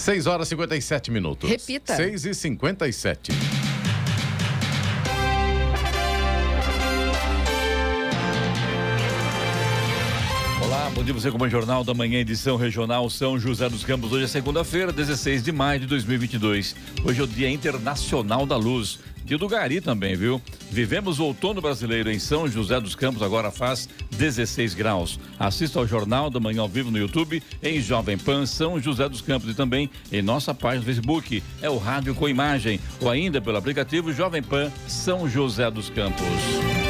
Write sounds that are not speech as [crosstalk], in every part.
6 horas e 57 minutos. Repita. 6 e 57. Dia você o Jornal da Manhã, edição regional São José dos Campos. Hoje é segunda-feira, 16 de maio de 2022. Hoje é o Dia Internacional da Luz. Dia do Gari também, viu? Vivemos o outono brasileiro em São José dos Campos, agora faz 16 graus. Assista ao Jornal da Manhã ao vivo no YouTube, em Jovem Pan São José dos Campos e também em nossa página do Facebook. É o Rádio com Imagem ou ainda pelo aplicativo Jovem Pan São José dos Campos.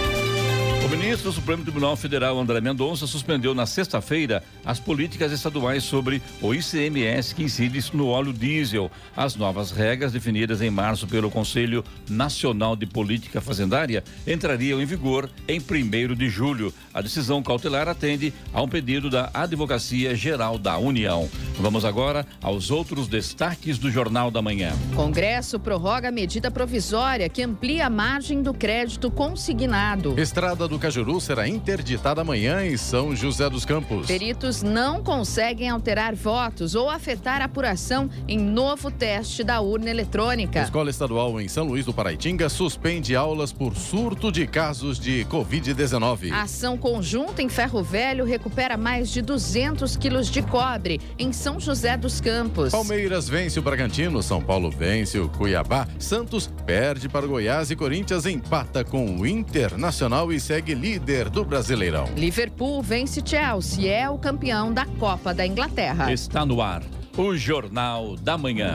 O ministro do Supremo Tribunal Federal, André Mendonça, suspendeu na sexta-feira as políticas estaduais sobre o ICMS que incide no óleo diesel. As novas regras definidas em março pelo Conselho Nacional de Política Fazendária entrariam em vigor em 1 de julho. A decisão cautelar atende a um pedido da Advocacia Geral da União. Vamos agora aos outros destaques do Jornal da Manhã. Congresso prorroga a medida provisória que amplia a margem do crédito consignado. Estrada do Cajuru será interditada amanhã em São José dos Campos. Peritos não conseguem alterar votos ou afetar a apuração em novo teste da urna eletrônica. Escola Estadual em São Luís do Paraitinga suspende aulas por surto de casos de Covid-19. Ação conjunta em Ferro Velho recupera mais de 200 quilos de cobre em São José dos Campos. Palmeiras vence o Bragantino, São Paulo vence o Cuiabá, Santos perde para o Goiás e Corinthians empata com o Internacional e segue líder do Brasileirão. Liverpool vence Chelsea e é o campeão da Copa da Inglaterra. Está no ar o Jornal da Manhã.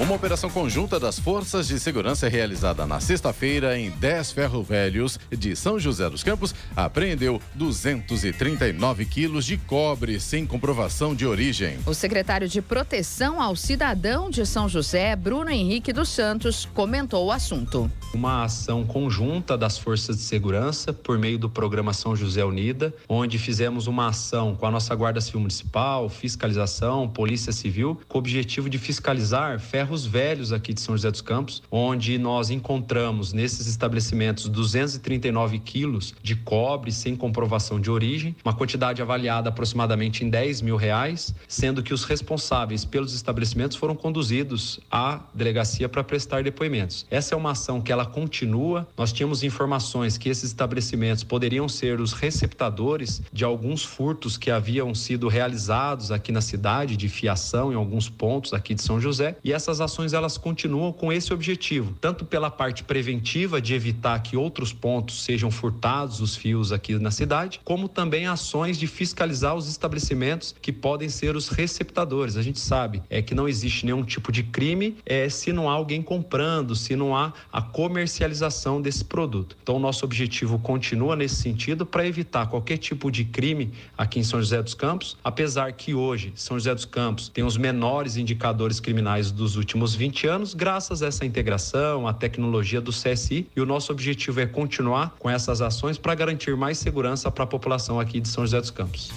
Uma operação conjunta das forças de segurança realizada na sexta-feira em 10 ferro-velhos de São José dos Campos apreendeu 239 quilos de cobre sem comprovação de origem. O secretário de Proteção ao Cidadão de São José, Bruno Henrique dos Santos, comentou o assunto. uma ação conjunta das forças de segurança por meio do programa São José Unida, onde fizemos uma ação com a nossa Guarda Civil Municipal, fiscalização, Polícia Civil, com o objetivo de fiscalizar ferros velhos aqui de São José dos Campos, onde nós encontramos nesses estabelecimentos 239 quilos de cobre sem comprovação de origem, uma quantidade avaliada aproximadamente em 10 mil reais, sendo que os responsáveis pelos estabelecimentos foram conduzidos à delegacia para prestar depoimentos. Essa é uma ação que ela continua. Nós tínhamos informações que esses estabelecimentos poderiam ser os receptadores de alguns furtos que haviam sido realizados aqui na cidade, de fiação em alguns pontos aqui de São José. E essas ações elas continuam com esse objetivo, tanto pela parte preventiva de evitar que outros pontos sejam furtados os fios aqui na cidade, como também ações de fiscalizar os estabelecimentos que podem ser os receptadores. A gente sabe é que não existe nenhum tipo de crime é, se não há alguém comprando, se não há a comercialização desse produto. Então, nosso objetivo continua nesse sentido para evitar qualquer tipo de crime aqui em São José dos Campos, apesar que hoje São José dos Campos tem os menores indicadores criminais dos últimos 20 anos, graças a essa integração, à tecnologia do CSI, e o nosso objetivo é continuar com essas ações para garantir mais segurança para a população aqui de São José dos Campos.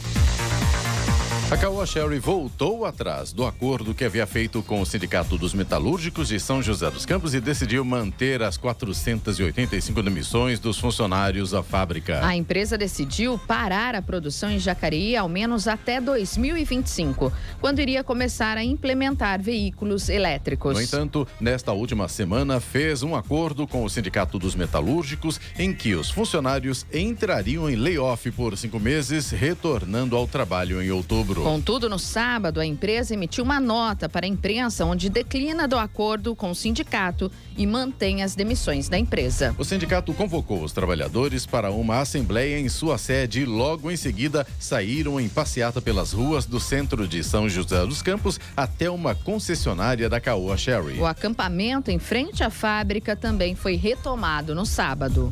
A Caoa Sherry voltou atrás do acordo que havia feito com o Sindicato dos Metalúrgicos de São José dos Campos e decidiu manter as 485 demissões dos funcionários da fábrica. A empresa decidiu parar a produção em Jacareí ao menos até 2025, quando iria começar a implementar veículos elétricos. No entanto, nesta última semana fez um acordo com o Sindicato dos Metalúrgicos em que os funcionários entrariam em layoff por cinco meses, retornando ao trabalho em outubro. Contudo, no sábado, a empresa emitiu uma nota para a imprensa onde declina do acordo com o sindicato e mantém as demissões da empresa. O sindicato convocou os trabalhadores para uma assembleia em sua sede e logo em seguida saíram em passeata pelas ruas do centro de São José dos Campos até uma concessionária da Caoa Sherry. O acampamento em frente à fábrica também foi retomado no sábado.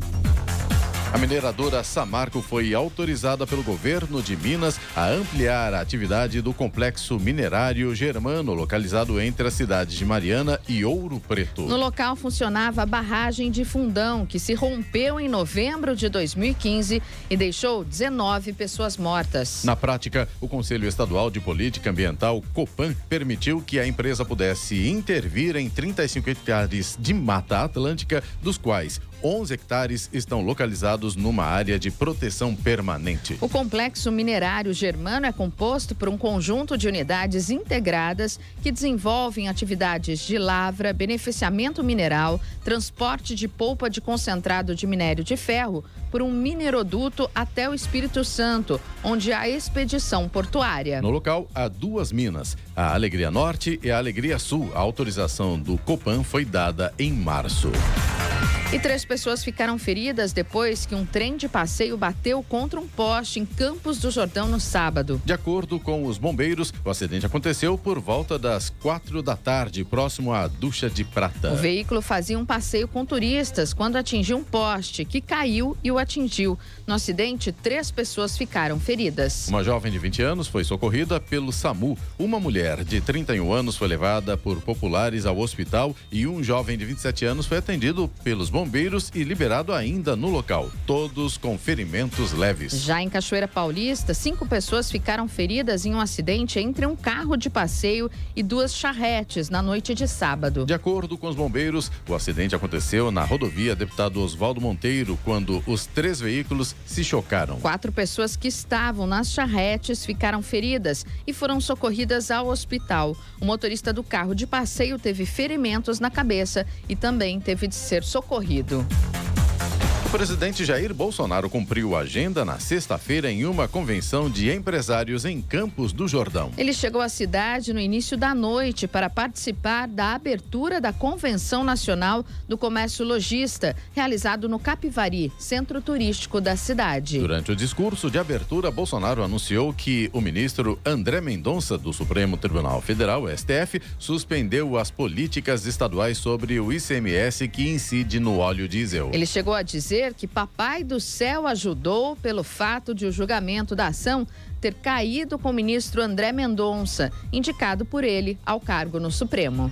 A mineradora Samarco foi autorizada pelo governo de Minas a ampliar a atividade do complexo minerário germano, localizado entre as cidades de Mariana e Ouro Preto. No local funcionava a barragem de Fundão, que se rompeu em novembro de 2015 e deixou 19 pessoas mortas. Na prática, o Conselho Estadual de Política Ambiental, COPAN, permitiu que a empresa pudesse intervir em 35 hectares de Mata Atlântica, dos quais 11 hectares estão localizados numa área de proteção permanente. O complexo minerário germano é composto por um conjunto de unidades integradas que desenvolvem atividades de lavra, beneficiamento mineral, transporte de polpa de concentrado de minério de ferro por um mineroduto até o Espírito Santo, onde há expedição portuária. No local há duas minas, a Alegria Norte e a Alegria Sul. A autorização do Copan foi dada em março. E três pessoas ficaram feridas depois que um trem de passeio bateu contra um poste em Campos do Jordão no sábado. De acordo com os bombeiros, o acidente aconteceu por volta das quatro da tarde, próximo à Ducha de Prata. O veículo fazia um passeio com turistas quando atingiu um poste, que caiu e o atingiu. No acidente, três pessoas ficaram feridas. Uma jovem de 20 anos foi socorrida pelo SAMU. Uma mulher de 31 anos foi levada por populares ao hospital e um jovem de 27 anos foi atendido pelos bombeiros bombeiros e liberado ainda no local, todos com ferimentos leves. Já em Cachoeira Paulista, cinco pessoas ficaram feridas em um acidente entre um carro de passeio e duas charretes na noite de sábado. De acordo com os bombeiros, o acidente aconteceu na rodovia Deputado Oswaldo Monteiro, quando os três veículos se chocaram. Quatro pessoas que estavam nas charretes ficaram feridas e foram socorridas ao hospital. O motorista do carro de passeio teve ferimentos na cabeça e também teve de ser socorrido ocorrido. O presidente Jair Bolsonaro cumpriu a agenda na sexta-feira em uma convenção de empresários em Campos do Jordão. Ele chegou à cidade no início da noite para participar da abertura da Convenção Nacional do Comércio Logista, realizado no Capivari, centro turístico da cidade. Durante o discurso de abertura, Bolsonaro anunciou que o ministro André Mendonça, do Supremo Tribunal Federal, STF, suspendeu as políticas estaduais sobre o ICMS que incide no óleo diesel. Ele chegou a dizer dizer que Papai do Céu ajudou pelo fato de o julgamento da ação ter caído com o ministro André Mendonça, indicado por ele ao cargo no Supremo.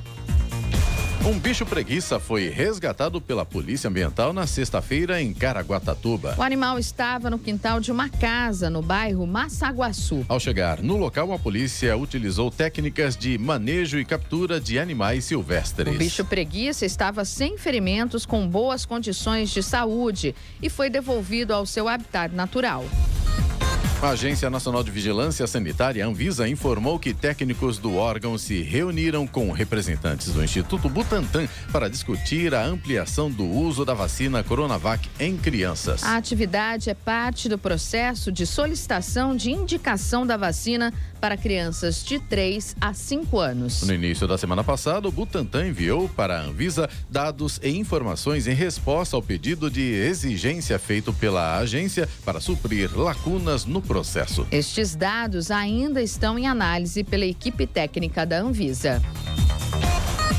Um bicho preguiça foi resgatado pela Polícia Ambiental na sexta-feira em Caraguatatuba. O animal estava no quintal de uma casa no bairro Massaguaçu. Ao chegar no local, a polícia utilizou técnicas de manejo e captura de animais silvestres. O bicho preguiça estava sem ferimentos, com boas condições de saúde e foi devolvido ao seu habitat natural. A Agência Nacional de Vigilância Sanitária, Anvisa, informou que técnicos do órgão se reuniram com representantes do Instituto Butantan para discutir a ampliação do uso da vacina Coronavac em crianças. A atividade é parte do processo de solicitação de indicação da vacina para crianças de 3 a 5 anos. No início da semana passada, o Butantan enviou para a Anvisa dados e informações em resposta ao pedido de exigência feito pela agência para suprir lacunas no processo. Estes dados ainda estão em análise pela equipe técnica da Anvisa.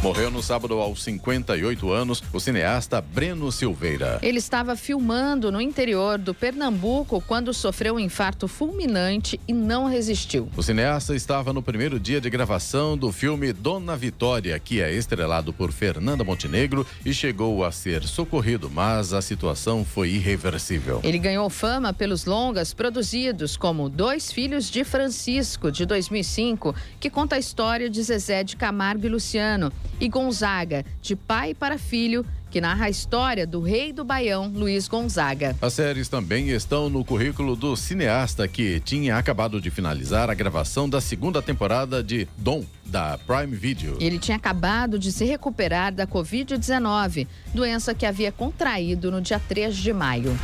Morreu no sábado aos 58 anos o cineasta Breno Silveira. Ele estava filmando no interior do Pernambuco quando sofreu um infarto fulminante e não resistiu. O cineasta estava no primeiro dia de gravação do filme Dona Vitória, que é estrelado por Fernanda Montenegro e chegou a ser socorrido, mas a situação foi irreversível. Ele ganhou fama pelos longas produzidos como Dois Filhos de Francisco, de 2005, que conta a história de Zezé de Camargo e Luciano e Gonzaga, de pai para filho, que narra a história do rei do Baião, Luiz Gonzaga. As séries também estão no currículo do cineasta que tinha acabado de finalizar a gravação da segunda temporada de Dom, da Prime Video. Ele tinha acabado de se recuperar da Covid-19, doença que havia contraído no dia 3 de maio.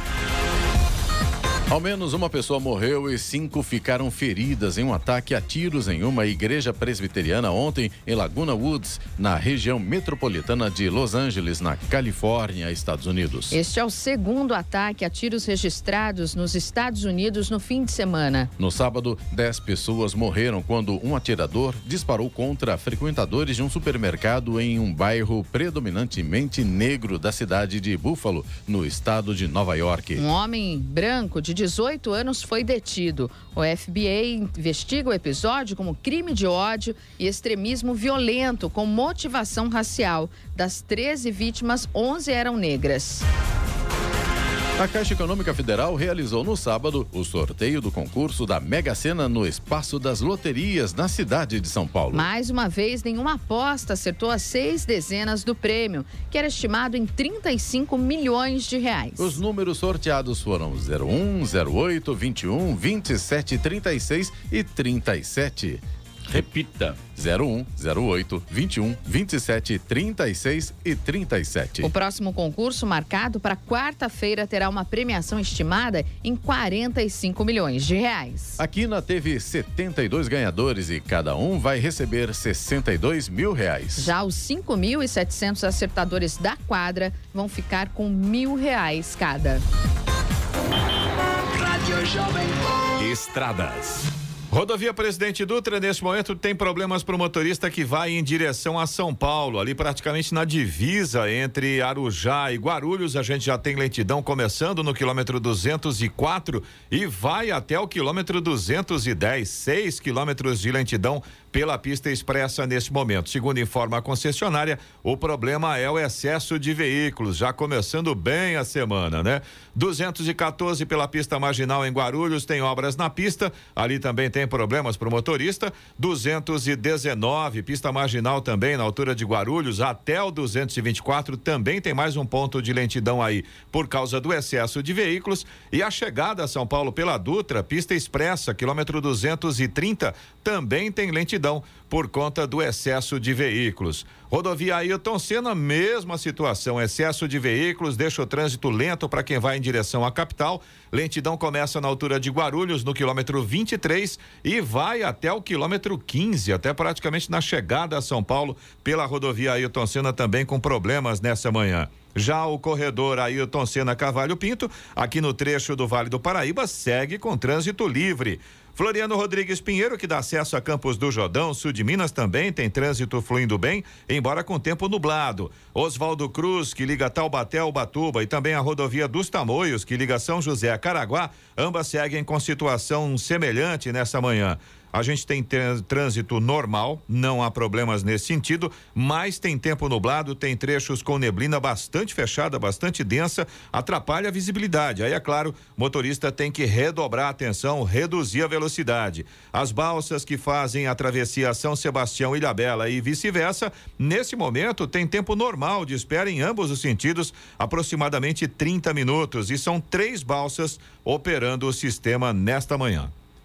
Ao menos uma pessoa morreu e cinco ficaram feridas em um ataque a tiros em uma igreja presbiteriana ontem em Laguna Woods, na região metropolitana de Los Angeles, na Califórnia, Estados Unidos. Este é o segundo ataque a tiros registrados nos Estados Unidos no fim de semana. No sábado, dez pessoas morreram quando um atirador disparou contra frequentadores de um supermercado em um bairro predominantemente negro da cidade de Buffalo, no estado de Nova York. Um homem branco de 18 anos foi detido. O FBI investiga o episódio como crime de ódio e extremismo violento com motivação racial. Das 13 vítimas, 11 eram negras. A Caixa Econômica Federal realizou no sábado o sorteio do concurso da Mega Sena no Espaço das Loterias, na cidade de São Paulo. Mais uma vez, nenhuma aposta acertou as seis dezenas do prêmio, que era estimado em 35 milhões de reais. Os números sorteados foram 01, 08, 21, 27, 36 e 37. Repita. 01, 08, 21, 27, 36 e 37. O próximo concurso, marcado para quarta-feira, terá uma premiação estimada em 45 milhões de reais. A Quina teve 72 ganhadores e cada um vai receber 62 mil reais. Já os 5.700 acertadores da quadra vão ficar com mil reais cada. Estradas. Rodovia Presidente Dutra, nesse momento, tem problemas para o motorista que vai em direção a São Paulo, ali praticamente na divisa entre Arujá e Guarulhos. A gente já tem lentidão começando no quilômetro 204 e vai até o quilômetro 210, 6 quilômetros de lentidão pela pista expressa nesse momento. Segundo informa a concessionária, o problema é o excesso de veículos, já começando bem a semana, né? 214 pela pista marginal em Guarulhos, tem obras na pista, ali também tem problemas para o motorista. 219, pista marginal também na altura de Guarulhos, até o 224 também tem mais um ponto de lentidão aí por causa do excesso de veículos. E a chegada a São Paulo pela Dutra, pista expressa, quilômetro 230, também tem lentidão por conta do excesso de veículos. Rodovia Ailton Senna, mesma situação, excesso de veículos, deixa o trânsito lento para quem vai em direção à capital. Lentidão começa na altura de Guarulhos, no quilômetro 23, e vai até o quilômetro 15, até praticamente na chegada a São Paulo, pela rodovia Ailton Senna, também com problemas nessa manhã. Já o corredor Ailton Senna Cavalho Pinto, aqui no trecho do Vale do Paraíba, segue com trânsito livre. Floriano Rodrigues Pinheiro, que dá acesso a Campos do Jordão, sul de Minas, também tem trânsito fluindo bem, embora com tempo nublado. Oswaldo Cruz, que liga Taubaté ao Batuba, e também a rodovia dos Tamoios, que liga São José a Caraguá, ambas seguem com situação semelhante nessa manhã. A gente tem trânsito normal, não há problemas nesse sentido, mas tem tempo nublado, tem trechos com neblina bastante fechada, bastante densa, atrapalha a visibilidade. Aí, é claro, motorista tem que redobrar a atenção, reduzir a velocidade. As balsas que fazem a travessia São Sebastião Ilhabela e vice-versa, nesse momento tem tempo normal de espera em ambos os sentidos, aproximadamente 30 minutos, e são três balsas operando o sistema nesta manhã.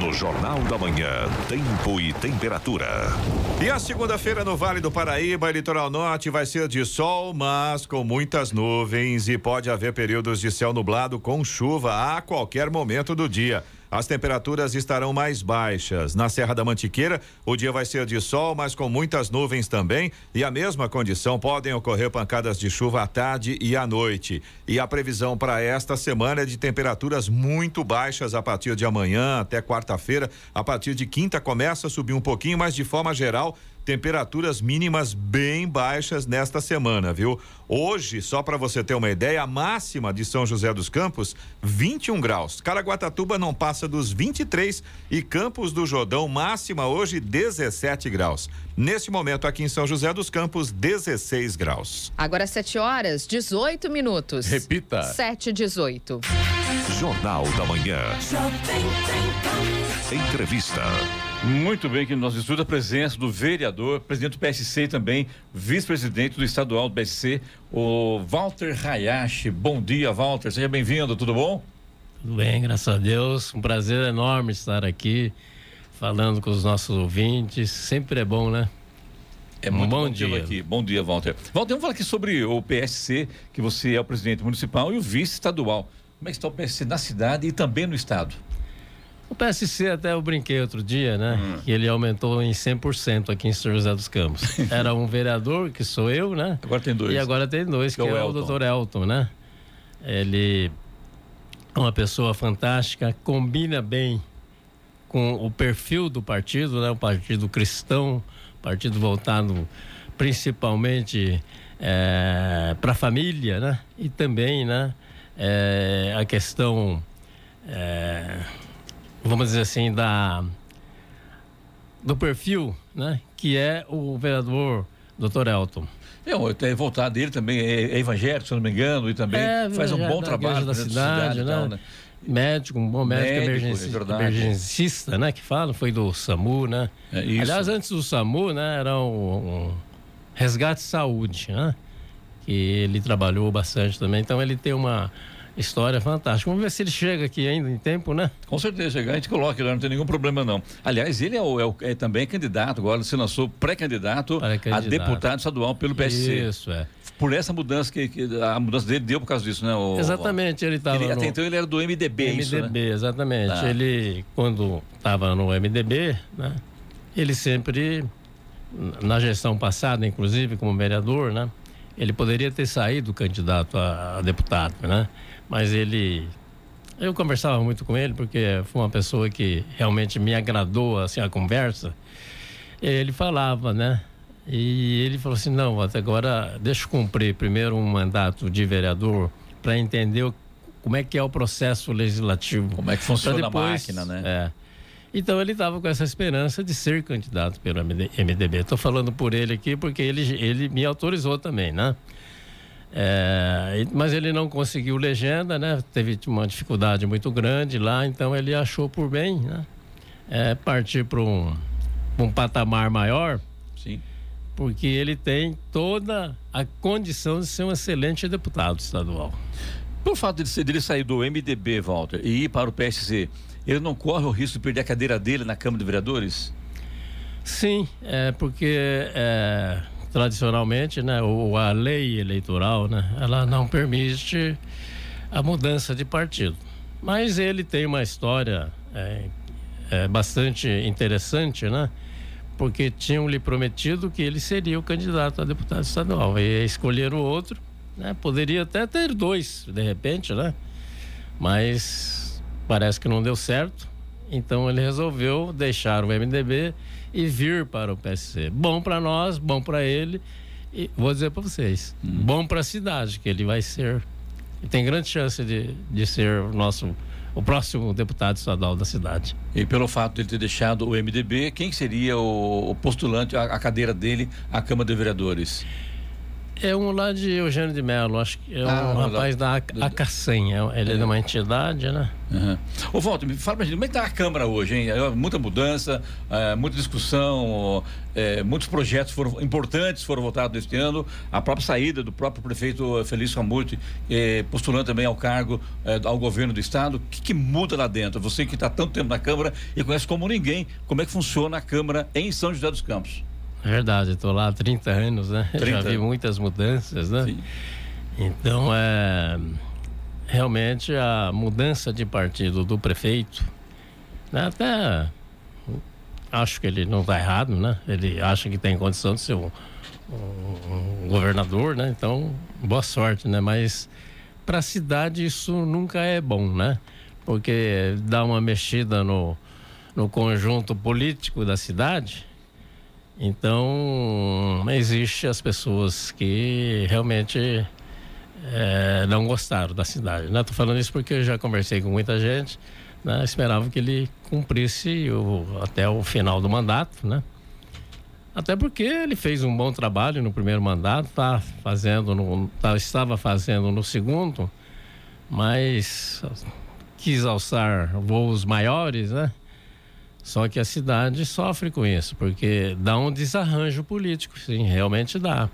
No Jornal da Manhã, tempo e temperatura. E a segunda-feira no Vale do Paraíba, litoral norte, vai ser de sol, mas com muitas nuvens e pode haver períodos de céu nublado com chuva a qualquer momento do dia. As temperaturas estarão mais baixas. Na Serra da Mantiqueira, o dia vai ser de sol, mas com muitas nuvens também. E a mesma condição podem ocorrer pancadas de chuva à tarde e à noite. E a previsão para esta semana é de temperaturas muito baixas a partir de amanhã até quarta-feira. A partir de quinta começa a subir um pouquinho, mas de forma geral temperaturas mínimas bem baixas nesta semana, viu? Hoje, só para você ter uma ideia, a máxima de São José dos Campos, 21 graus. Caraguatatuba não passa dos 23 e Campos do Jordão, máxima hoje 17 graus. Neste momento, aqui em São José dos Campos, 16 graus. Agora 7 horas, 18 minutos. Repita. 7 18. Jornal da Manhã. Entrevista. Muito bem, que no nosso estudo a presença do vereador, presidente do PSC também, vice-presidente do estadual do PSC, o Walter Hayashi. Bom dia, Walter. Seja bem-vindo, tudo bom? Tudo bem, graças a Deus. Um prazer enorme estar aqui falando com os nossos ouvintes. Sempre é bom, né? É muito bom, bom dia. aqui. Bom dia, Walter. Walter, vamos falar aqui sobre o PSC, que você é o presidente municipal e o vice estadual. Como é que está o PSC na cidade e também no estado? O PSC até eu brinquei outro dia, né? Hum. Que ele aumentou em 100% aqui em São José dos Campos. [laughs] Era um vereador, que sou eu, né? Agora tem dois. E agora tem dois, que, que é, é o doutor Elton, né? Ele é uma pessoa fantástica, combina bem com o perfil do partido, né? O partido cristão, partido voltado principalmente é, para a família, né? E também, né? É, a questão é, vamos dizer assim, da, do perfil, né? Que é o vereador Dr. Elton. É, voltado dele também é, é evangélico, se não me engano, e também é, faz um bom trabalho da cidade, cidade né? Tal, né? Médico, um bom médico, médico é emergencista, né? Que fala, foi do SAMU, né? É. Aliás, antes do SAMU, né? Era um, um resgate saúde, né? Que ele trabalhou bastante também. Então ele tem uma História fantástica. Vamos ver se ele chega aqui ainda em tempo, né? Com certeza, chegar, a gente coloca ele, não tem nenhum problema não. Aliás, ele é, o, é, é também candidato, agora se lançou pré-candidato a deputado estadual pelo PSC. Isso, é. Por essa mudança que, que, a mudança dele deu por causa disso, né? O, exatamente, ele estava. No... Até então ele era do MDB, MDB, isso, né? exatamente. Ah. Ele, quando estava no MDB, né? Ele sempre, na gestão passada, inclusive, como vereador, né? Ele poderia ter saído candidato a, a deputado, né? Mas ele eu conversava muito com ele porque foi uma pessoa que realmente me agradou assim a conversa. Ele falava, né? E ele falou assim: "Não, até agora deixa eu cumprir primeiro um mandato de vereador para entender como é que é o processo legislativo, como é que funciona depois, a máquina, né?" É. Então ele estava com essa esperança de ser candidato pelo MDB. Estou falando por ele aqui porque ele, ele me autorizou também, né? É, mas ele não conseguiu legenda, né? Teve uma dificuldade muito grande lá, então ele achou por bem, né? É, partir para um, um patamar maior. Sim. Porque ele tem toda a condição de ser um excelente deputado estadual. Por fato de ele sair do MDB, Walter, e ir para o PSC, ele não corre o risco de perder a cadeira dele na Câmara de Vereadores? Sim, é porque é, tradicionalmente, né, ou a lei eleitoral, né, ela não permite a mudança de partido. Mas ele tem uma história é, é, bastante interessante, né? Porque tinham lhe prometido que ele seria o candidato a deputado estadual. E escolheram outro, né? Poderia até ter dois, de repente, né? Mas parece que não deu certo. Então ele resolveu deixar o MDB e vir para o PSC. Bom para nós, bom para ele e vou dizer para vocês, hum. bom para a cidade, que ele vai ser e tem grande chance de, de ser o nosso o próximo deputado estadual da cidade. E pelo fato de ele ter deixado o MDB, quem seria o, o postulante, a, a, cadeira dele à Câmara de Vereadores? É um lá de Eugênio de Mello, acho que é ah, um rapaz da Acacem, é, ele é. é de uma entidade, né? Uhum. Ô, Walter, me fala pra gente, como é que tá a Câmara hoje, hein? É, muita mudança, é, muita discussão, muitos projetos foram importantes foram votados este ano, a própria saída do próprio prefeito Felício Ramute, postulando também ao cargo ao governo do estado. O que, que muda lá dentro? Você que está tanto tempo na Câmara e conhece como ninguém, como é que funciona a Câmara em São José dos Campos? Verdade, estou lá há 30 anos, né? 30. Já vi muitas mudanças, né? Sim. Então, é, realmente a mudança de partido do prefeito, né? até acho que ele não está errado, né? Ele acha que tem condição de ser um, um, governador, né? Então, boa sorte, né? Mas para a cidade isso nunca é bom, né? Porque dá uma mexida no, no conjunto político da cidade Então, existe as pessoas que realmente é, não gostaram da cidade. Estou falando isso porque eu já conversei com muita gente, né? esperava que ele cumprisse o, até o final do mandato, né? Até porque ele fez um bom trabalho no primeiro mandato, tá fazendo no, tá, estava fazendo no segundo, mas quis alçar voos maiores, né? Só que a cidade sofre com isso, porque dá um desarranjo político, sim, realmente dá.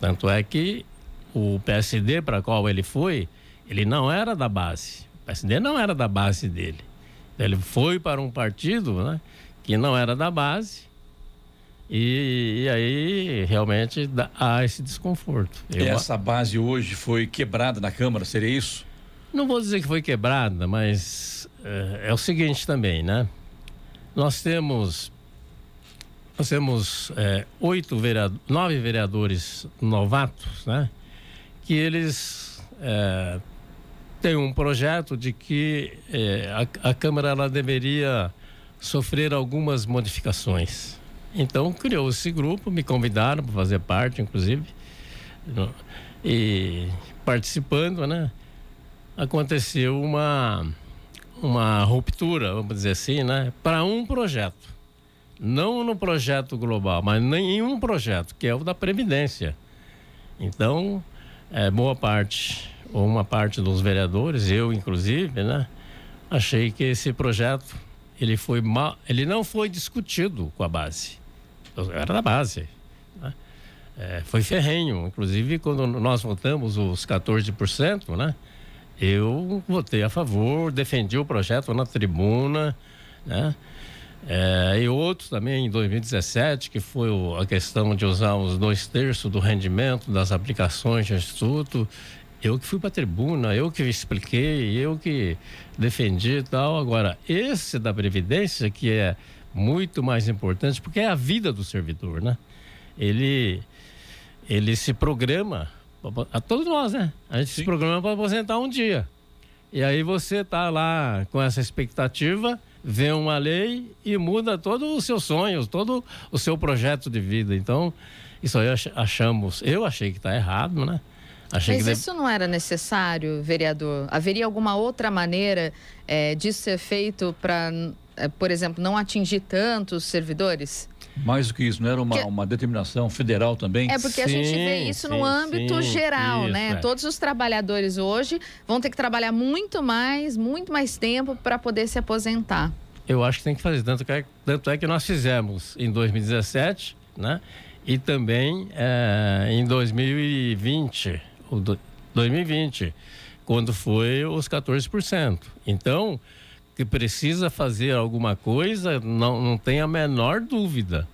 Tanto é que o PSD para qual ele foi, ele não era da base. O PSD não era da base dele. Ele foi para um partido né, que não era da base e, e aí realmente dá, há esse desconforto. Eu, Essa base hoje foi quebrada na Câmara, seria isso? Não vou dizer que foi quebrada, mas é, é o seguinte também, né? Nós temos nós temos é, oito vereadores, nove vereadores novatos, né? Que eles é, têm um projeto de que é, a, a Câmara ela deveria sofrer algumas modificações. Então criou esse grupo, me convidaram para fazer parte, inclusive, e participando, né? Aconteceu uma uma ruptura, vamos dizer assim, né? Para um projeto, não no projeto global, mas em um projeto que é o da previdência. Então, é, boa parte ou uma parte dos vereadores, eu inclusive, né? Achei que esse projeto ele foi mal, ele não foi discutido com a base eu era da base. Né? É, foi ferrenho. Inclusive, quando nós votamos os 14%, né? Eu votei a favor, defendi o projeto na tribuna, né? É, e outros também em 2017, que foi a questão de usar os dois terços do rendimento das aplicações do Instituto. Eu que fui para a tribuna, eu que expliquei, eu que defendi e tal. Agora, esse da Previdência, que é muito mais importante, porque é a vida do servidor, né? Ele, ele se programa, a todos nós, né? A gente Sim. se programa para aposentar um dia. E aí você tá lá com essa expectativa, vê uma lei e muda todos os seus sonhos, todo o seu projeto de vida. Então, isso aí achamos, eu achei que está errado, né? Achei Mas isso não era necessário, vereador? Haveria alguma outra maneira é, disso ser feito para é, por exemplo, não atingir tantos servidores? Mais do que isso, não era uma, que... uma determinação federal também? É porque sim, a gente vê isso sim, no âmbito sim, geral, isso, né? É. Todos os trabalhadores hoje vão ter que trabalhar muito mais, muito mais tempo para poder se aposentar. Eu acho que tem que fazer, tanto, que, é, tanto é que nós fizemos em 2017, né? E também é, em 2020, 2020, quando foi os 14%. Então, que precisa fazer alguma coisa, não, não tem a menor dúvida.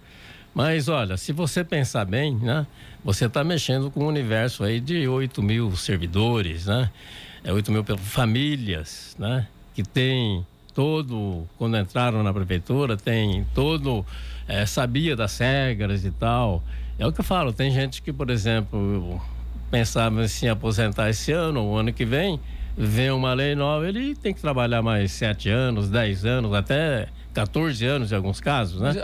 Mas olha, se você pensar bem, né? Você está mexendo com um universo aí de 8 mil servidores, né? É 8 mil famílias, né? Que tem todo, quando entraram na prefeitura, tem todo, é, sabia das regras e tal. É o que eu falo, tem gente que, por exemplo, pensava em se aposentar esse ano ou ano que vem, vem uma lei nova, ele tem que trabalhar mais sete anos, dez anos, até 14 anos em alguns casos, né?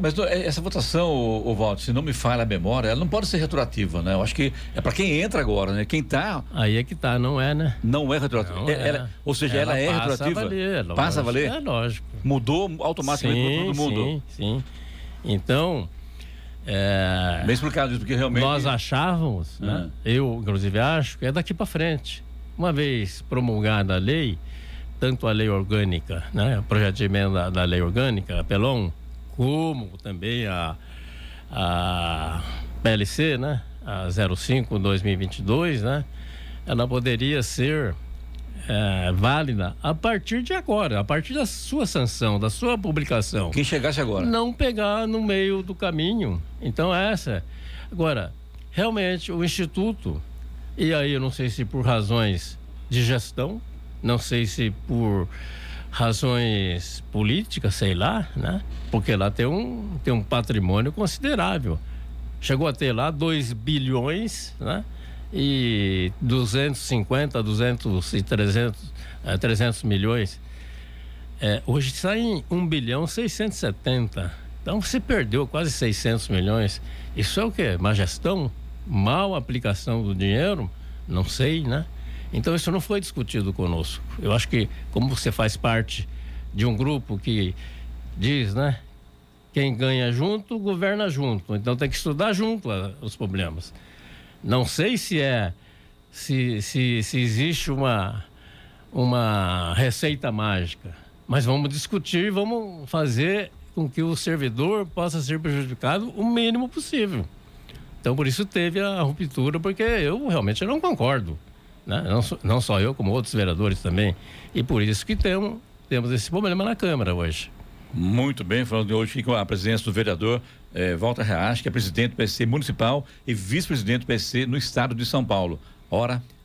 Mas, mas essa votação, o, o Walter, se não me falha a memória, ela não pode ser retroativa, né? Eu acho que é para quem entra agora, né? Quem tá. Aí é que tá, não é, né? Não é retroativa. Não é. Ela, ou seja, ela, ela é retroativa. A valer, é passa a valer? É lógico. Mudou automaticamente para todo mundo. Sim, sim. Então. É, Bem explicado isso, porque realmente. Nós achávamos, né? É. Eu, inclusive, acho que é daqui para frente. Uma vez promulgada a lei, tanto a lei orgânica, né, o projeto de emenda da lei orgânica, a PELON, como também a, a PLC, né, a 05-2022, né, ela poderia ser é, válida a partir de agora, a partir da sua sanção, da sua publicação. Quem chegasse agora. Não pegar no meio do caminho. Então, essa. Agora, realmente, o Instituto e aí eu não sei se por razões de gestão, não sei se por razões políticas, sei lá, né? Porque lá tem um, tem um patrimônio considerável. Chegou a ter lá 2 bilhões, né? E 250, 200 e 300, é, 300 milhões. É, hoje está em 1 bilhão 670. Então se perdeu quase 600 milhões. Isso é o quê? Má gestão? Mal aplicação do dinheiro? Não sei, né? Então isso não foi discutido conosco. Eu acho que como você faz parte de um grupo que diz, né? Quem ganha junto, governa junto. Então tem que estudar junto a, os problemas. Não sei se é se, se, se existe uma, uma receita mágica, mas vamos discutir, vamos fazer com que o servidor possa ser prejudicado o mínimo possível. Então por isso teve a ruptura, porque eu realmente não concordo. Né? Não, não só eu, como outros vereadores também. E por isso que temos, temos esse problema na Câmara hoje. Muito bem, falando de hoje com a presença do vereador eh, Walter Reach, que é presidente do PSC municipal e vice-presidente do PSC no estado de São Paulo. Hora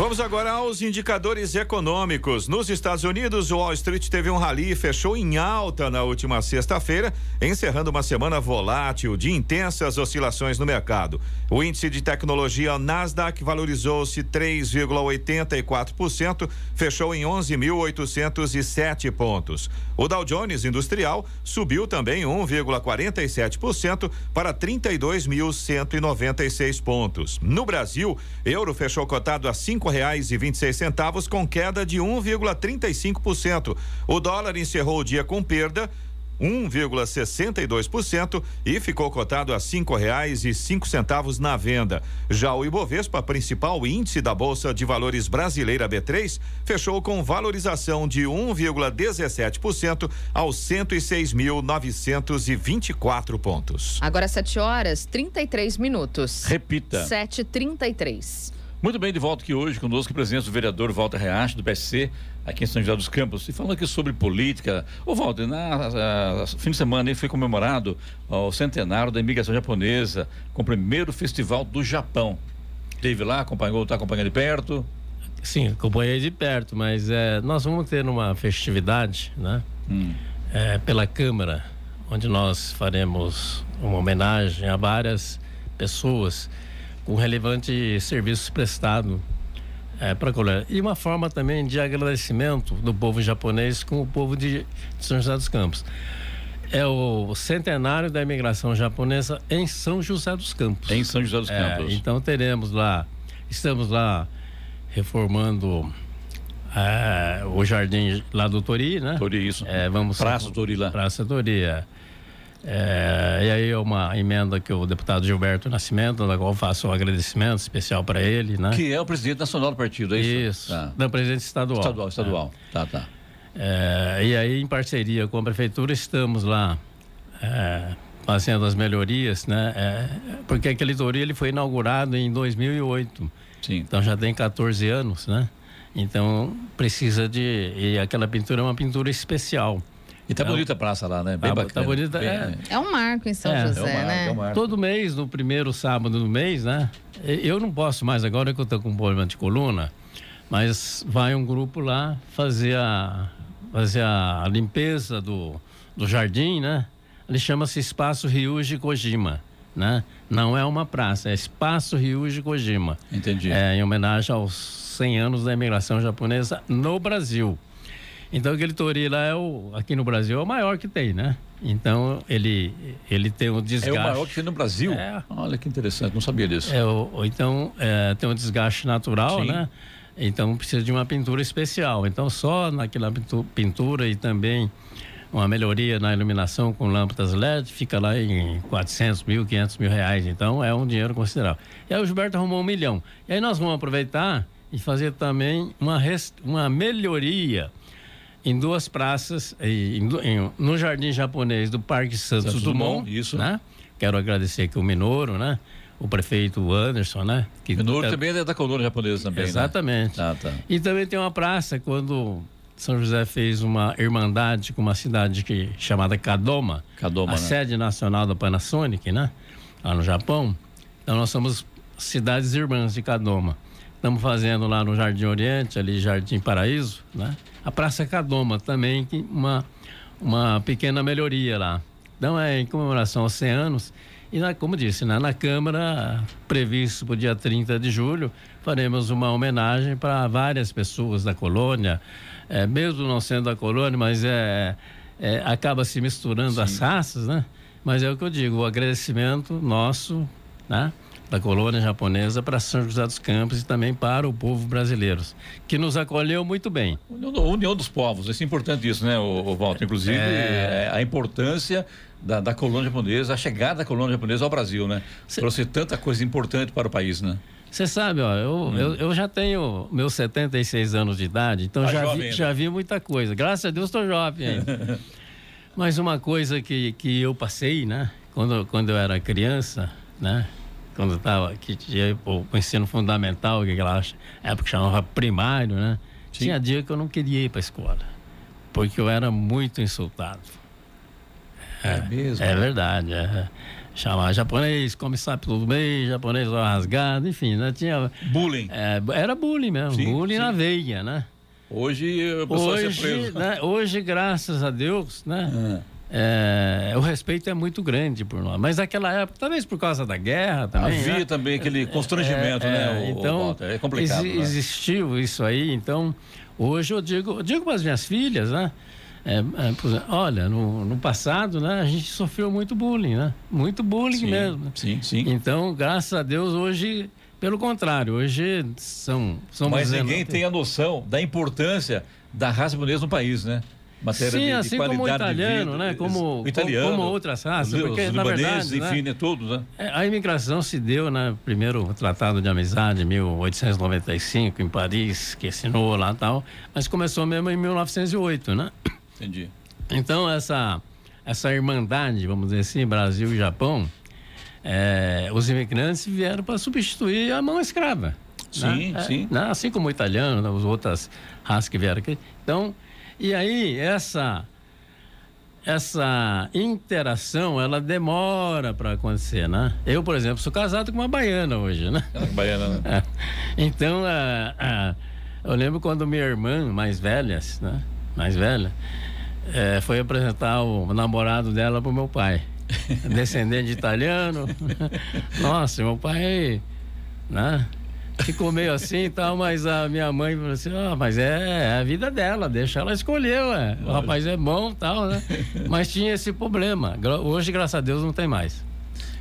Vamos agora aos indicadores econômicos. Nos Estados Unidos, o Wall Street teve um rally e fechou em alta na última sexta-feira, encerrando uma semana volátil de intensas oscilações no mercado. O índice de tecnologia Nasdaq valorizou-se 3,84%, fechou em 11.807 pontos. O Dow Jones Industrial subiu também 1,47% para 32.196 pontos. No Brasil, euro fechou cotado a cinco reais e vinte e seis centavos com queda de 1,35%. O dólar encerrou o dia com perda 1,62% e ficou cotado a cinco reais e cinco centavos na venda. Já o Ibovespa, principal índice da Bolsa de Valores brasileira B3, fechou com valorização de 1,17% aos 106.924 pontos. Agora 7 horas 33 minutos. Repita. 7h33. Muito bem, de volta aqui hoje conosco, presença do vereador Walter Reache, do PSC, aqui em São José dos Campos. E falando aqui sobre política. Ô, Walter, na, na, fim de semana aí foi comemorado ó, o centenário da imigração japonesa, com o primeiro festival do Japão. Teve lá, acompanhou, está acompanhando de perto? Sim, acompanhei de perto, mas é, nós vamos ter uma festividade, né? Hum. É, pela Câmara, onde nós faremos uma homenagem a várias pessoas com relevante serviço prestado é, para a colônia. E uma forma também de agradecimento do povo japonês com o povo de, de São José dos Campos. É o centenário da imigração japonesa em São José dos Campos. Em São José dos É, Campos. então teremos lá, estamos lá reformando é, o jardim lá do Tori, né? Tori, isso. É, vamos Praça Tori lá. Praça Tori, é. É, e aí é uma emenda que o deputado Gilberto Nascimento, da qual faço um agradecimento especial para ele, né? Que é o presidente nacional do partido, é isso? Isso, Tá. da presidente estadual. Estadual, estadual. Tá, tá. É, e aí, em parceria com a prefeitura, estamos lá é, fazendo as melhorias, né? É, porque aquele Tori ele foi inaugurado em 2008. Sim. Então já tem 14 anos, né? Então precisa de. E aquela pintura é uma pintura especial. E tá Então, bonita a praça lá, né? Bem tá- bacana. tá bonita, Bem- é. É um marco em São É, é um José, marco, né? é um marco. Todo mês, no primeiro sábado do mês, né? Eu não posso mais agora que eu tô com um problema de coluna, mas vai um grupo lá fazer a, fazer a limpeza do, do jardim, né? Ele chama-se Espaço Ryuji Kojima, né? Não é uma praça, é Espaço Ryuji Kojima. Entendi. É, em homenagem aos 100 anos da imigração japonesa no Brasil. Então aquele tori lá é o, aqui no Brasil é o maior que tem, né? Então ele ele tem um É desgaste. o maior que tem no Brasil? É. Olha que interessante, não sabia disso. É, então é, tem um desgaste natural, Sim. né? Então precisa de uma pintura especial. Então só naquela pintu- pintura e também uma melhoria na iluminação com lâmpadas LED fica lá em 400 mil, 500 mil reais. Então é um dinheiro considerável. E aí o Gilberto arrumou um milhão. E aí nós vamos aproveitar e fazer também uma, uma melhoria em duas praças, em- em no Jardim Japonês do Parque Santos, Santos Dumont, Dumont, isso. né? Quero agradecer aqui o Minoro, né? O prefeito Anderson, né? Que Minoro é- também é da colônia japonesa também, Exatamente. né? Tá, tá. E também tem uma praça, quando São José fez uma irmandade com uma cidade que, chamada Kadoma, Kadoma a né? sede nacional da Panasonic, né? Lá no Japão. Então nós somos cidades irmãs de Kadoma. Estamos fazendo lá no Jardim Oriente, ali Jardim Paraíso, né? A Praça Kadoma também, que uma, uma pequena melhoria lá. Então é em comemoração aos 100 anos. E na, como disse, né, na Câmara, previsto para o dia 30 de julho, faremos uma homenagem para várias pessoas da colônia, é, mesmo não sendo da colônia, mas é, é acaba se misturando Sim. as raças, né? Mas é o que eu digo, o agradecimento nosso, né? Da colônia japonesa para São José dos Campos e também para o povo brasileiro, que nos acolheu muito bem. União dos povos, isso é importante isso, né, Walter? Inclusive, é... é... a importância da, da, colônia japonesa, a chegada da colônia japonesa ao Brasil, né? Cê... Trouxe tanta coisa importante para o país, né? Você sabe, ó, eu, hum. eu, eu, já tenho meus 76 anos de idade, então tá já vi, já vi muita coisa. Graças a Deus estou jovem. [laughs] Mas uma coisa que, que eu passei, né? Quando, quando eu era criança, né? Quando estava que tinha o, ensino fundamental, que aquela época chamava primário, né? Sim. Tinha dia que eu não queria ir para a escola, porque eu era muito insultado. É, é mesmo? É verdade. É. Chamar japonês, come sabe tudo bem, japonês rasgado, enfim, né? Tinha. Bullying. É, era bullying mesmo, sim, bullying sim. na veia, né? Hoje o pessoal hoje, preso. Né, hoje, graças a Deus, né? É o respeito é muito grande por nós. Mas naquela época, talvez por causa da guerra também. Havia né? também aquele constrangimento, é, né? É, então, o, é complicado. Ex né? Existiu isso aí. Então, hoje eu digo, eu digo para as minhas filhas, né? É, é, olha, no, no, passado, né, a gente sofreu muito bullying, né? Muito bullying sim, mesmo. Sim, sim. Então, graças a Deus, hoje, pelo contrário, hoje são. Mas ninguém tem a noção da importância da raça japonesa no país, né? Matéria Sim, de, de assim como o italiano, vida, né? Como, italiano, como outras raças. Os, porque, os na verdade, enfim, né? todos, né? É, a imigração se deu, né? Primeiro o Tratado de Amizade, em 1895, em Paris, que assinou lá e tal, mas começou mesmo em 1908, né? Entendi. Então, essa, essa irmandade, vamos dizer assim, Brasil e Japão, é, os imigrantes vieram para substituir a mão escrava. Sim, né? sim. É, né? Assim como o italiano, né? as outras raças que vieram aqui. Então, e aí, essa essa interação, ela demora para acontecer, né? Eu, por exemplo, sou casado com uma baiana hoje, né? É baiana, né? [laughs] É. Então, a, a, eu lembro quando minha irmã, mais velha, né? Mais velha, é, foi apresentar o namorado dela pro meu pai. [laughs] Descendente de italiano. [laughs] Nossa, meu pai, né? Ficou meio assim e tal, mas a minha mãe falou assim, ah, mas é, é, a vida dela, deixa ela escolher, ué. O rapaz é bom tal, né? [laughs] Mas tinha esse problema. Hoje, graças a Deus, não tem mais.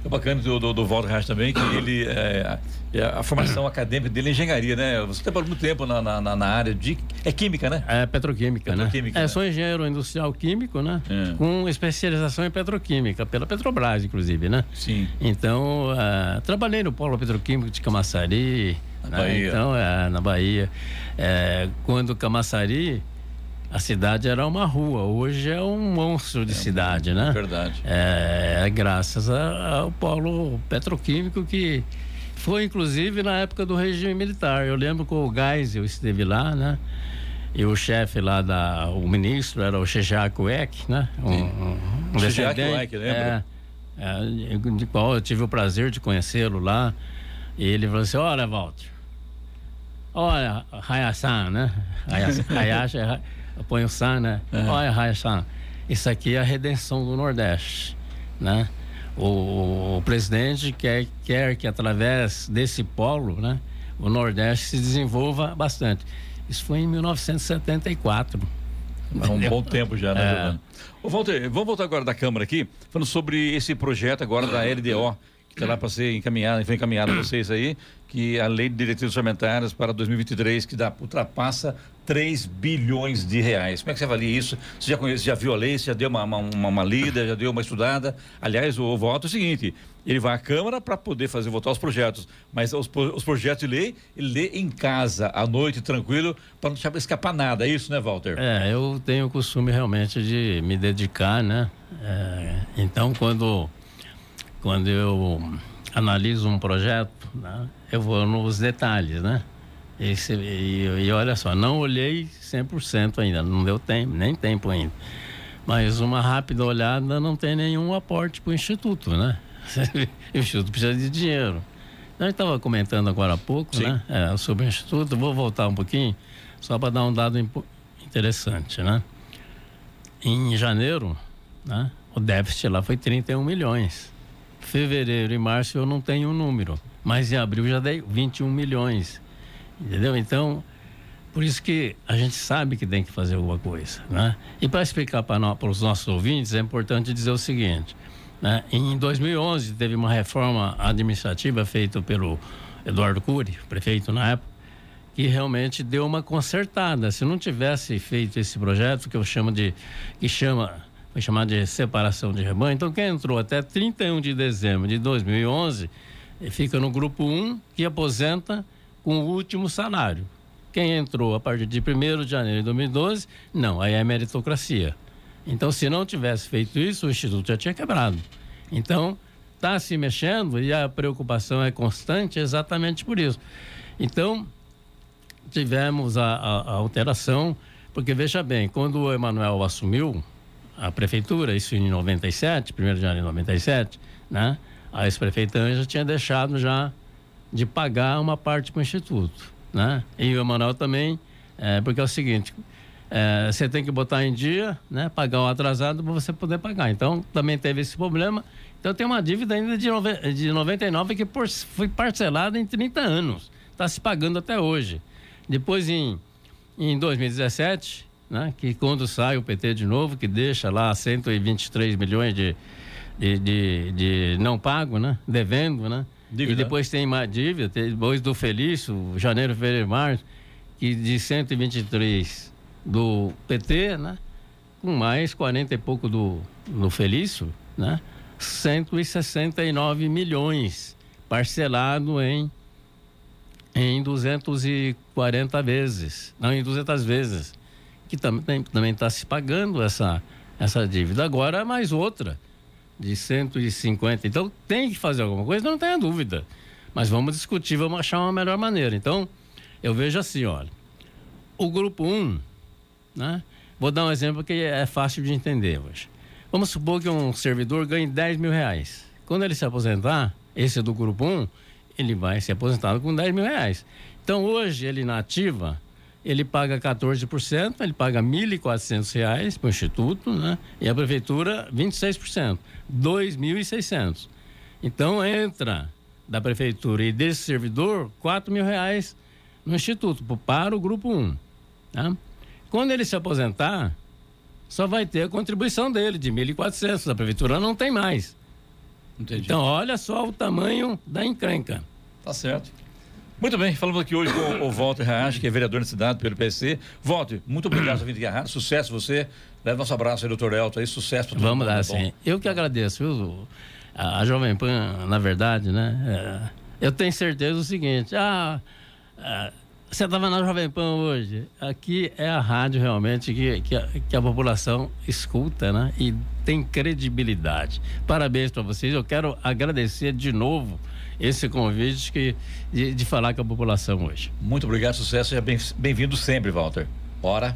É bacana do, do, do Walter Reich também, que ele. É, a, a, formação acadêmica dele é engenharia, né? Você trabalhou muito tempo na, na, na, área de. É química, né? É petroquímica, né? petroquímica né? É, sou engenheiro industrial químico, né? É. Com especialização em petroquímica, pela Petrobras, inclusive, né? Sim. Então, uh, trabalhei no Polo Petroquímico de Camaçari. Na né? Bahia. Então, é, na Bahia. É, quando Camaçari a cidade era uma rua, hoje é um monstro de é, cidade, né? Verdade. É, é graças ao polo petroquímico que foi inclusive na época do regime militar. Eu lembro que o Geisel esteve lá, né? E o chefe lá da, o ministro era o Shejaku Ek, né? Um, um, um descendente. lembra? É, é, de qual eu tive o prazer de conhecê-lo lá. E ele falou assim: Olha, Walter, olha, Hayasan, né? [laughs] Hayashi, põe o San, né? Uhum. Olha, Raichan, isso aqui é a redenção do Nordeste, né? O, o, presidente quer, quer que através desse polo, né, o Nordeste se desenvolva bastante. Isso foi em 1974. Há um bom tempo já, né, é. Walter, vamos voltar agora da Câmara aqui, falando sobre esse projeto agora da LDO que está lá para ser encaminhada, foi encaminhada a [clears throat] vocês aí, que a Lei de Diretrizes Orçamentárias para 2023, que dá, ultrapassa 3 bilhões de reais. Como é que você avalia isso? Você já conhece, já viu a lei, você já deu uma, uma, uma lida, já deu uma estudada? Aliás, o, voto é o seguinte, ele vai à Câmara para poder fazer votar os projetos, mas os, os projetos de lei, ele lê em casa, à noite, tranquilo, para não deixar escapar nada, é isso, né, Walter? É, eu tenho o costume realmente de me dedicar, né? É, então, quando quando eu analiso um projeto, né, eu vou nos detalhes, né? Esse, e, e olha só, não olhei 100% ainda, não deu tempo, nem tempo ainda. Mas uma rápida olhada não tem nenhum aporte para o Instituto, né? [laughs] o Instituto precisa de dinheiro. A gente estava comentando agora há pouco, Sim. né? É, sobre o Instituto, vou voltar um pouquinho, só para dar um dado interessante, né? Em janeiro, né? O déficit lá foi 31 milhões. Fevereiro e março eu não tenho o um número, mas em abril já dei 21 milhões. Entendeu? Então, por isso que a gente sabe que tem que fazer alguma coisa, né? E para explicar para os nossos ouvintes, é importante dizer o seguinte, né? Em 2011 teve uma reforma administrativa feita pelo Eduardo Cury, prefeito na época, que realmente deu uma consertada. Se não tivesse feito esse projeto que eu chamo de que chama foi chamado de separação de rebanho, então quem entrou até 31 de dezembro de 2011 fica no grupo 1 que aposenta com o último salário. Quem entrou a partir de 1 de janeiro de 2012, não, aí é meritocracia. Então, se não tivesse feito isso, o Instituto já tinha quebrado. Então, está se mexendo e a preocupação é constante exatamente por isso. Então, tivemos a, a, a alteração, porque veja bem, quando o Emanuel assumiu a prefeitura, isso em 97, 1 de janeiro de 97, né? A ex-prefeita já tinha deixado já de pagar uma parte para o Instituto. Né? E o Emanuel também, é, porque é o seguinte, é, você tem que botar em dia, né? pagar o atrasado para você poder pagar. Então, também teve esse problema. Então, tem uma dívida ainda de, nove, de 99 que por, foi parcelada em 30 anos. Está se pagando até hoje. Depois, em, em 2017, né? que quando sai o PT de novo, que deixa lá 123 milhões de, de, de, de não pago, né? devendo, né? Dívida. E depois tem mais dívida, depois do Felício, janeiro, fevereiro, março, que de 123 do PT, né? Com mais 40 e pouco do, do Felício, né? 169 milhões parcelado em em 240 vezes, não em 200 vezes, que também também está se pagando essa essa dívida. Agora mais outra de 150. Então tem que fazer alguma coisa, não tenha dúvida. Mas vamos discutir, vamos achar uma melhor maneira. Então, eu vejo assim, olha. O grupo 1, né? Vou dar um exemplo que é fácil de entender. Vamos supor que um servidor ganhe 10 mil reais. Quando ele se aposentar, esse é do grupo 1, ele vai ser aposentado com 10 mil reais. Então, hoje, ele na ativa, ele paga 14%, ele paga R$ 1.400 para o Instituto, né? E a Prefeitura, 26%, R$ 2.600. Então, entra da Prefeitura e desse servidor, R$ reais no Instituto, para o Grupo 1. Tá? Quando ele se aposentar, só vai ter a contribuição dele, de 1.400. Da Prefeitura não tem mais. Entendi. Então, olha só o tamanho da encrenca. Tá certo. Muito bem, falamos aqui hoje com o Walter Reach, que é vereador na cidade pelo PC. Walter, muito obrigado por vir aqui à rádio. Sucesso você. Leva nosso abraço aí, doutor Elton. Aí, sucesso para Vamos lá, tá sim. Eu que agradeço, viu? A, a Jovem Pan, na verdade, né? É, eu tenho certeza do seguinte. Ah, ah você estava na Jovem Pan hoje. Aqui é a rádio realmente que, que, a, que a população escuta, né? E tem credibilidade. Parabéns para vocês. Eu quero agradecer de novo esse convite que, de, de falar com a população hoje. Muito obrigado, sucesso e bem-vindo sempre, Walter. Bora.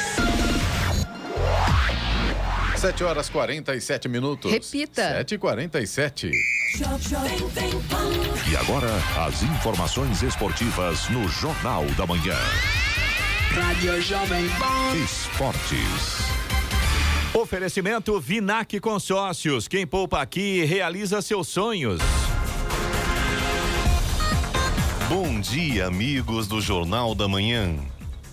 7 horas 47 minutos. Repita. 7 e 47 E agora, as informações esportivas no Jornal da Manhã. Rádio Jovem Pan. Esportes. Oferecimento Vinac Consórcios. Quem poupa aqui realiza seus sonhos. Bom dia, amigos do Jornal da Manhã.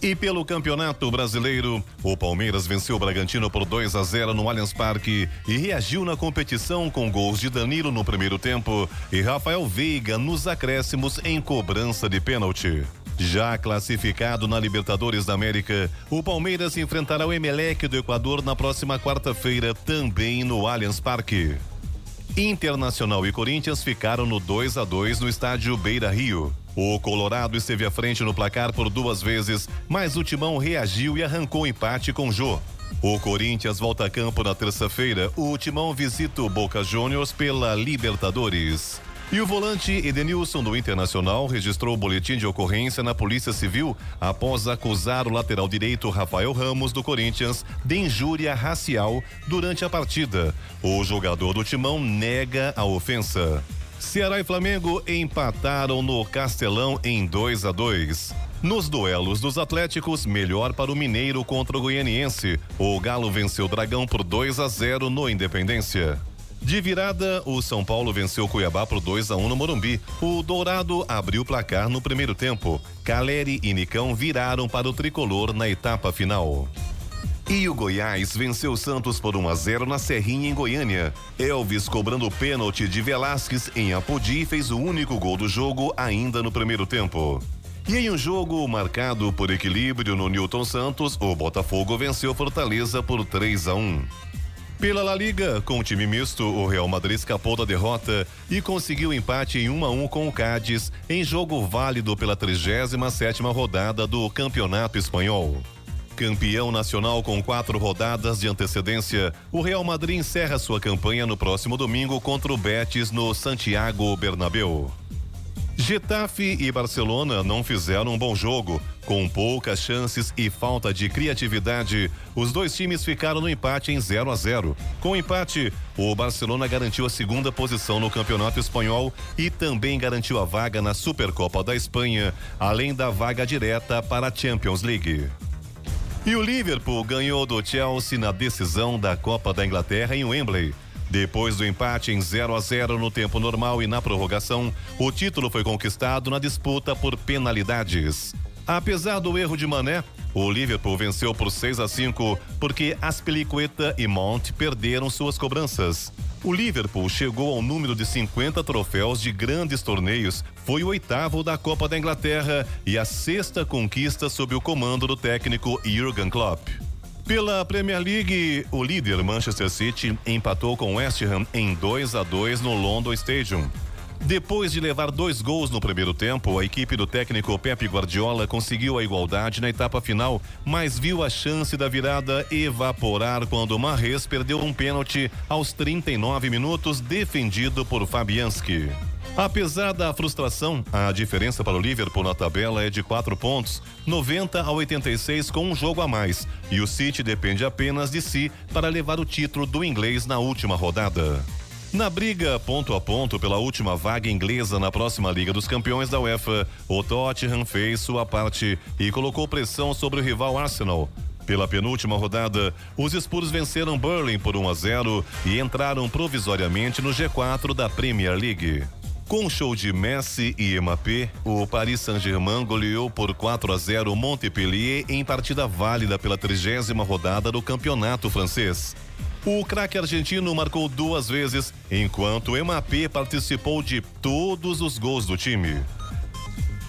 E pelo Campeonato Brasileiro, o Palmeiras venceu o Bragantino por 2 a 0 no Allianz Parque e reagiu na competição com gols de Danilo no primeiro tempo e Rafael Veiga nos acréscimos em cobrança de pênalti. Já classificado na Libertadores da América, o Palmeiras enfrentará o Emelec do Equador na próxima quarta-feira, também no Allianz Parque. Internacional e Corinthians ficaram no 2 a 2 no estádio Beira Rio. O Colorado esteve à frente no placar por duas vezes, mas o Timão reagiu e arrancou empate com Jô. O Corinthians volta a campo na terça-feira. O Timão visita o Boca Juniors pela Libertadores. E o volante Edenilson do Internacional registrou o boletim de ocorrência na Polícia Civil após acusar o lateral direito Rafael Ramos do Corinthians de injúria racial durante a partida. O jogador do Timão nega a ofensa. Ceará e Flamengo empataram no Castelão em 2 a 2. Nos duelos dos Atléticos, melhor para o Mineiro contra o Goianiense. O Galo venceu o Dragão por 2 a 0 no Independência. De virada, o São Paulo venceu o Cuiabá por 2 a 1 no Morumbi. O Dourado abriu o placar no primeiro tempo. Caleri e Nicão viraram para o tricolor na etapa final. E o Goiás venceu o Santos por 1 a 0 na Serrinha em Goiânia. Elvis cobrando pênalti de Velasquez em Apodi fez o único gol do jogo ainda no primeiro tempo. E em um jogo marcado por equilíbrio no Newton Santos, o Botafogo venceu Fortaleza por 3 a 1. Pela La Liga, com o time misto, o Real Madrid escapou da derrota e conseguiu empate em 1 a 1 com o Cádiz em jogo válido pela 37ª rodada do Campeonato Espanhol. Campeão nacional com quatro rodadas de antecedência, o Real Madrid encerra sua campanha no próximo domingo contra o Betis no Santiago Bernabéu. Getafe e Barcelona não fizeram um bom jogo. Com poucas chances e falta de criatividade, os dois times ficaram no empate em 0 a 0. Com o empate, o Barcelona garantiu a segunda posição no Campeonato Espanhol e também garantiu a vaga na Supercopa da Espanha, além da vaga direta para a Champions League. E o Liverpool ganhou do Chelsea na decisão da Copa da Inglaterra em Wembley. Depois do empate em 0 a 0 no tempo normal e na prorrogação, o título foi conquistado na disputa por penalidades. Apesar do erro de Mané, o Liverpool venceu por 6 a 5 porque Aspilicueta e Mount perderam suas cobranças. O Liverpool chegou ao número de 50 troféus de grandes torneios, foi o oitavo da Copa da Inglaterra e a sexta conquista sob o comando do técnico Jurgen Klopp. Pela Premier League, o líder Manchester City empatou com West Ham em 2 a 2 no London Stadium. Depois de levar dois gols no primeiro tempo, a equipe do técnico Pep Guardiola conseguiu a igualdade na etapa final, mas viu a chance da virada evaporar quando Marres perdeu um pênalti aos 39 minutos, defendido por Fabianski. Apesar da frustração, a diferença para o Liverpool na tabela é de quatro pontos, 90 a 86 com um jogo a mais, e o City depende apenas de si para levar o título do inglês na última rodada. Na briga ponto a ponto pela última vaga inglesa na próxima Liga dos Campeões da UEFA, o Tottenham fez sua parte e colocou pressão sobre o rival Arsenal. Pela penúltima rodada, os Spurs venceram Burling por 1 a 0 e entraram provisoriamente no G4 da Premier League. Com show de Messi e Mbappé, o Paris Saint-Germain goleou por 4 a 0 Montpellier em partida válida pela trigésima rodada do Campeonato Francês. O craque argentino marcou duas vezes, enquanto Mbappé participou de todos os gols do time.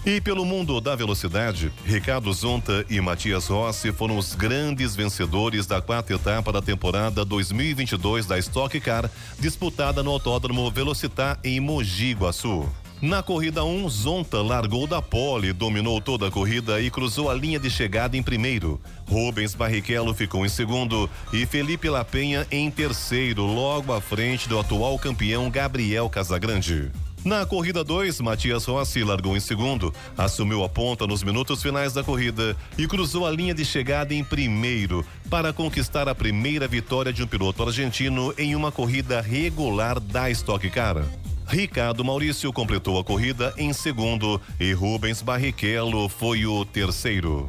E pelo mundo da velocidade, Ricardo Zonta e Matias Rossi foram os grandes vencedores da quarta etapa da temporada 2022 da Stock Car, disputada no Autódromo Velocitar em Mogi Guaçu. Na corrida 1, um, Zonta largou da pole, dominou toda a corrida e cruzou a linha de chegada em primeiro. Rubens Barrichello ficou em segundo e Felipe Lapenha em terceiro, logo à frente do atual campeão Gabriel Casagrande. Na corrida 2, Matias Rossi largou em segundo, assumiu a ponta nos minutos finais da corrida e cruzou a linha de chegada em primeiro para conquistar a primeira vitória de um piloto argentino em uma corrida regular da Stock Car. Ricardo Maurício completou a corrida em segundo e Rubens Barrichello foi o terceiro.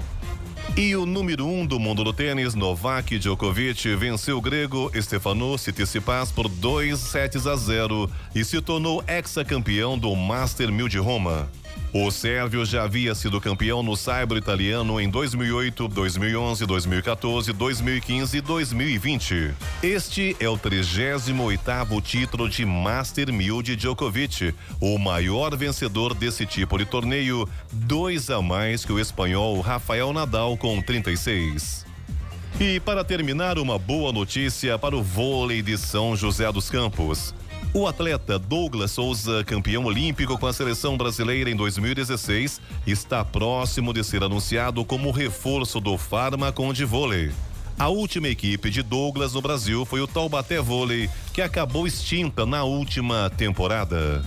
E o número um do mundo do tênis, Novak Djokovic, venceu o grego Stefanos Tsitsipas por 2 sets a 0 e se tornou ex-campeão do Master 1000 de Roma. O sérvio já havia sido campeão no Saibro italiano em 2008, 2011, 2014, 2015 e 2020. Este é o 38º título de Master 1000 de Djokovic, o maior vencedor desse tipo de torneio, dois a mais que o espanhol Rafael Nadal com 36. E para terminar, uma boa notícia para o vôlei de São José dos Campos. O atleta Douglas Souza, campeão olímpico com a seleção brasileira em 2016, está próximo de ser anunciado como reforço do Farmacon de vôlei. A última equipe de Douglas no Brasil foi o Taubaté Vôlei, que acabou extinta na última temporada.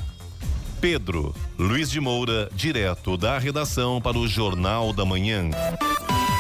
Pedro Luiz de Moura, direto da redação para o Jornal da Manhã.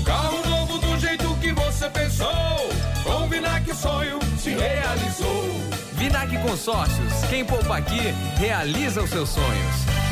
Carro novo do jeito que você pensou. Com Vinac o sonho se realizou. Vinac Consórcios. Quem poupa aqui realiza os seus sonhos.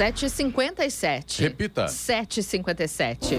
7h57. Repita. 7h57.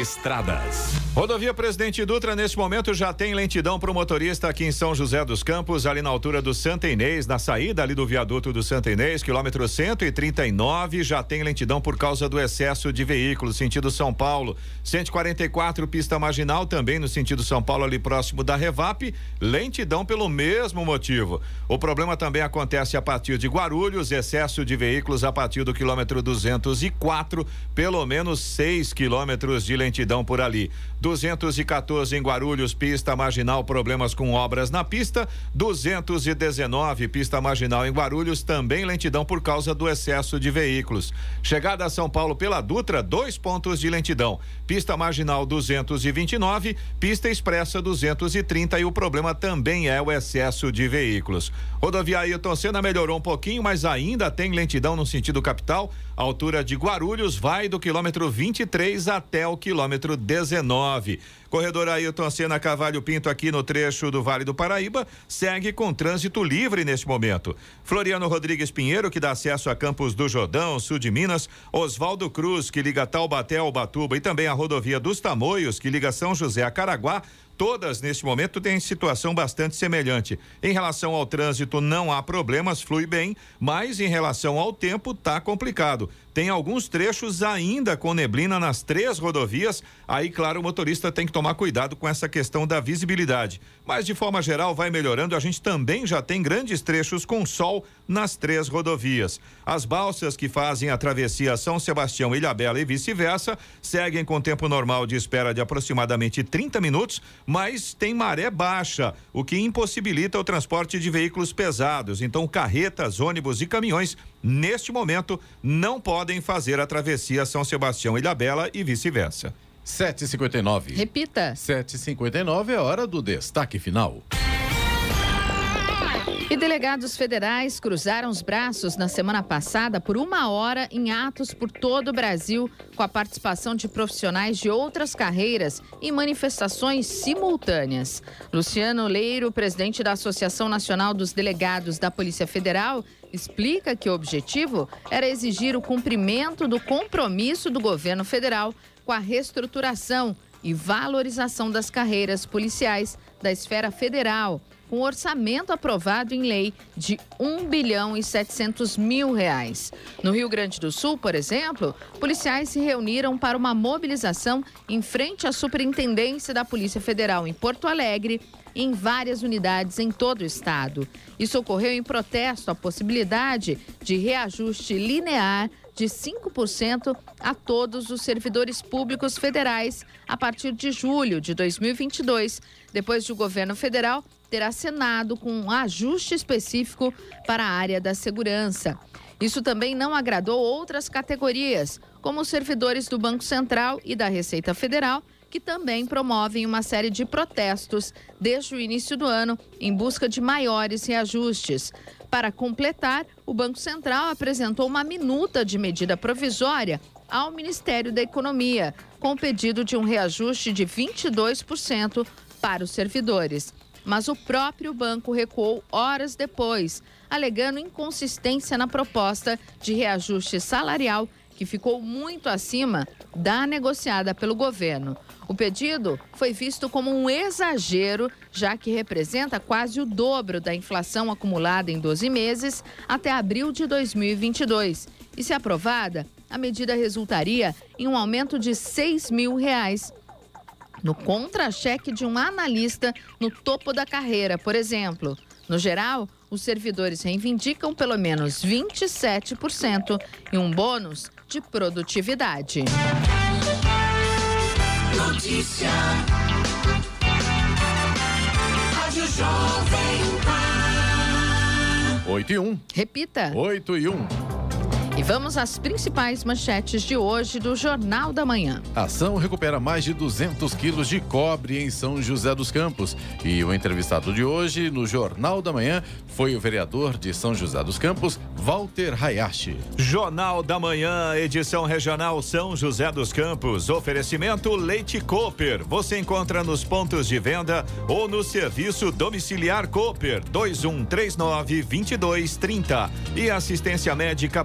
Estradas. Rodovia Presidente Dutra, neste momento, já tem lentidão para o motorista aqui em São José dos Campos, ali na altura do Santa Inês, na saída ali do viaduto do Santa Inês, quilômetro 139, já tem lentidão por causa do excesso de veículos, sentido São Paulo. 144, pista marginal, também no sentido São Paulo, ali próximo da Revap, lentidão pelo mesmo motivo. O problema também acontece a partir de Guarulhos, excesso de veículos a partir do quilômetro 204, pelo menos 6 quilômetros de lentidão por ali. 214 em Guarulhos, pista marginal, problemas com obras na pista. 219, pista marginal em Guarulhos, também lentidão por causa do excesso de veículos. Chegada a São Paulo pela Dutra, dois pontos de lentidão. Pista marginal 229, pista expressa 230 e o problema também é o excesso de veículos. Rodovia Ailton Senna melhorou um pouquinho, mas ainda tem lentidão no sentido capital. Altura de Guarulhos vai do quilômetro 23 até o quilômetro 19. Corredor Ailton Senna Cavalho Pinto aqui no trecho do Vale do Paraíba segue com trânsito livre neste momento. Floriano Rodrigues Pinheiro, que dá acesso a Campos do Jordão, sul de Minas, Oswaldo Cruz, que liga Taubaté ao Batuba e também a rodovia dos Tamoios, que liga São José a Caraguá, todas neste momento têm situação bastante semelhante. Em relação ao trânsito, não há problemas, flui bem, mas em relação ao tempo, tá complicado. Tem alguns trechos ainda com neblina nas três rodovias. Aí, claro, o motorista tem que tomar cuidado com essa questão da visibilidade. Mas, de forma geral, vai melhorando. A gente também já tem grandes trechos com sol nas três rodovias. As balsas que fazem a travessia São Sebastião, Ilhabela e vice-versa seguem com tempo normal de espera de aproximadamente 30 minutos, mas tem maré baixa, o que impossibilita o transporte de veículos pesados. Então, carretas, ônibus e caminhões, neste momento, não podem fazer a travessia São Sebastião, Ilhabela e vice-versa. 7h59. Repita. 7h59 é hora do destaque final. E delegados federais cruzaram os braços na semana passada por uma hora em atos por todo o Brasil, com a participação de profissionais de outras carreiras em manifestações simultâneas. Luciano Leiro, presidente da Associação Nacional dos Delegados da Polícia Federal, explica que o objetivo era exigir o cumprimento do compromisso do governo federal com a reestruturação e valorização das carreiras policiais da esfera federal com orçamento aprovado em lei de 1 bilhão e 700 mil reais. No Rio Grande do Sul, por exemplo, policiais se reuniram para uma mobilização em frente à Superintendência da Polícia Federal em Porto Alegre em várias unidades em todo o estado. Isso ocorreu em protesto à possibilidade de reajuste linear de 5% a todos os servidores públicos federais a partir de julho de 2022, depois de o governo federal ter assinado com um ajuste específico para a área da segurança. Isso também não agradou outras categorias, como os servidores do Banco Central e da Receita Federal, que também promovem uma série de protestos desde o início do ano em busca de maiores reajustes. Para completar, o Banco Central apresentou uma minuta de medida provisória ao Ministério da Economia, com pedido de um reajuste de 22% para os servidores. Mas o próprio banco recuou horas depois, alegando inconsistência na proposta de reajuste salarial que ficou muito acima da negociada pelo governo. O pedido foi visto como um exagero, já que representa quase o dobro da inflação acumulada em 12 meses até abril de 2022. E se aprovada, a medida resultaria em um aumento de 6 mil reais. No contra-cheque de um analista no topo da carreira, por exemplo. No geral, os servidores reivindicam pelo menos 27% e um bônus de produtividade. Notícia. Rádio Jovem Pan. 8 e 1. Repita. 8 e 1. E vamos às principais manchetes de hoje do Jornal da Manhã. A ação recupera mais de 200 quilos de cobre em São José dos Campos. E o entrevistado de hoje no Jornal da Manhã foi o vereador de São José dos Campos, Walter Hayashi. Jornal da Manhã, edição regional São José dos Campos. Oferecimento Leite Cooper. Você encontra nos pontos de venda ou no serviço domiciliar Cooper 2139 2230. E assistência médica